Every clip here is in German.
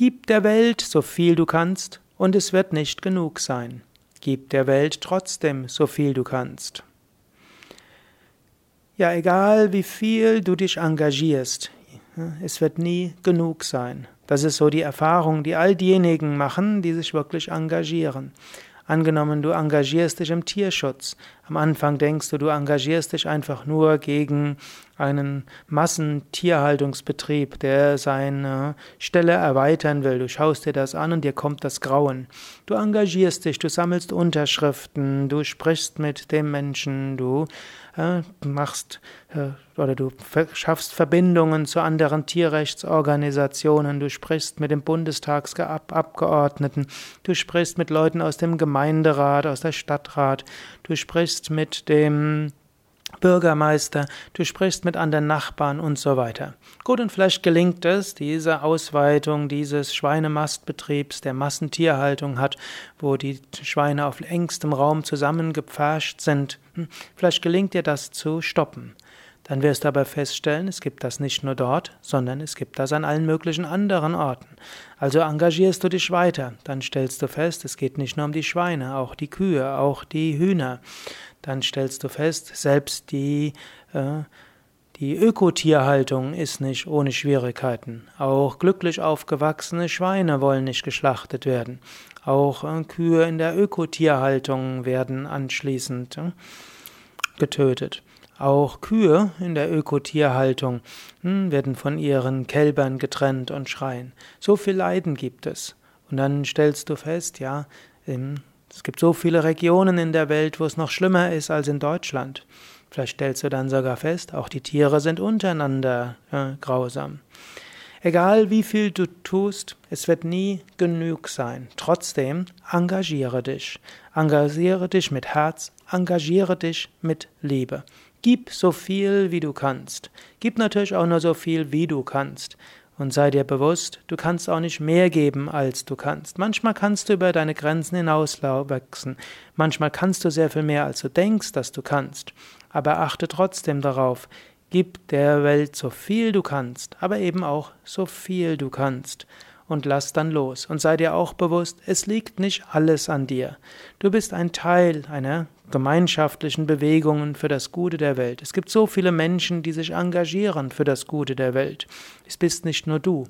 Gib der Welt so viel du kannst, und es wird nicht genug sein. Gib der Welt trotzdem so viel du kannst. Ja, egal wie viel du dich engagierst, es wird nie genug sein. Das ist so die Erfahrung, die all diejenigen machen, die sich wirklich engagieren. Angenommen, du engagierst dich im Tierschutz. Am Anfang denkst du, du engagierst dich einfach nur gegen einen Massentierhaltungsbetrieb, der seine Stelle erweitern will. Du schaust dir das an und dir kommt das Grauen. Du engagierst dich, du sammelst Unterschriften, du sprichst mit dem Menschen, du äh, machst äh, oder du schaffst Verbindungen zu anderen Tierrechtsorganisationen, du sprichst mit dem Bundestagsabgeordneten, du sprichst mit Leuten aus dem Gemeinderat, aus der Stadtrat, du sprichst mit dem Bürgermeister, du sprichst mit anderen Nachbarn und so weiter. Gut, und vielleicht gelingt es, diese Ausweitung dieses Schweinemastbetriebs, der Massentierhaltung hat, wo die Schweine auf engstem Raum zusammengepfercht sind, hm, vielleicht gelingt dir das zu stoppen. Dann wirst du aber feststellen, es gibt das nicht nur dort, sondern es gibt das an allen möglichen anderen Orten. Also engagierst du dich weiter, dann stellst du fest, es geht nicht nur um die Schweine, auch die Kühe, auch die Hühner. Dann stellst du fest, selbst die, äh, die Ökotierhaltung ist nicht ohne Schwierigkeiten. Auch glücklich aufgewachsene Schweine wollen nicht geschlachtet werden. Auch äh, Kühe in der Ökotierhaltung werden anschließend äh, getötet. Auch Kühe in der Ökotierhaltung hm, werden von ihren Kälbern getrennt und schreien. So viel Leiden gibt es. Und dann stellst du fest, ja, es gibt so viele Regionen in der Welt, wo es noch schlimmer ist als in Deutschland. Vielleicht stellst du dann sogar fest, auch die Tiere sind untereinander äh, grausam. Egal wie viel du tust, es wird nie genug sein. Trotzdem engagiere dich. Engagiere dich mit Herz, engagiere dich mit Liebe. Gib so viel, wie du kannst. Gib natürlich auch nur so viel, wie du kannst. Und sei dir bewusst, du kannst auch nicht mehr geben, als du kannst. Manchmal kannst du über deine Grenzen hinauswachsen. Manchmal kannst du sehr viel mehr, als du denkst, dass du kannst. Aber achte trotzdem darauf, gib der Welt so viel du kannst, aber eben auch so viel du kannst und lass dann los. Und sei dir auch bewusst, es liegt nicht alles an dir. Du bist ein Teil einer gemeinschaftlichen Bewegung für das Gute der Welt. Es gibt so viele Menschen, die sich engagieren für das Gute der Welt. Es bist nicht nur du.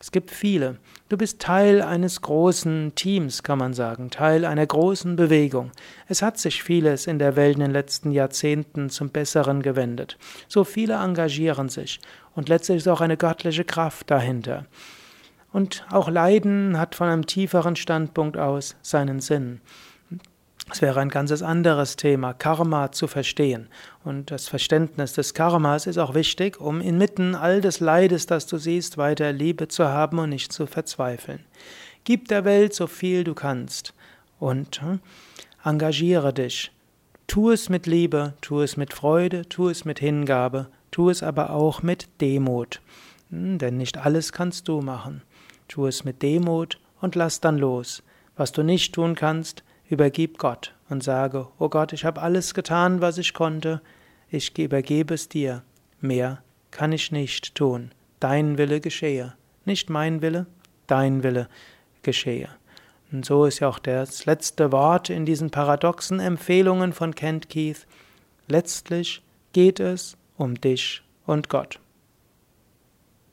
Es gibt viele. Du bist Teil eines großen Teams, kann man sagen, Teil einer großen Bewegung. Es hat sich vieles in der Welt in den letzten Jahrzehnten zum Besseren gewendet. So viele engagieren sich und letztlich ist auch eine göttliche Kraft dahinter. Und auch Leiden hat von einem tieferen Standpunkt aus seinen Sinn. Es wäre ein ganzes anderes Thema, Karma zu verstehen. Und das Verständnis des Karmas ist auch wichtig, um inmitten all des Leides, das du siehst, weiter Liebe zu haben und nicht zu verzweifeln. Gib der Welt so viel du kannst und hm, engagiere dich. Tu es mit Liebe, tu es mit Freude, tu es mit Hingabe, tu es aber auch mit Demut. Hm, denn nicht alles kannst du machen. Tu es mit Demut und lass dann los. Was du nicht tun kannst, übergib Gott und sage, O oh Gott, ich habe alles getan, was ich konnte, ich übergebe es dir. Mehr kann ich nicht tun. Dein Wille geschehe. Nicht mein Wille, dein Wille geschehe. Und so ist ja auch das letzte Wort in diesen paradoxen Empfehlungen von Kent Keith. Letztlich geht es um dich und Gott.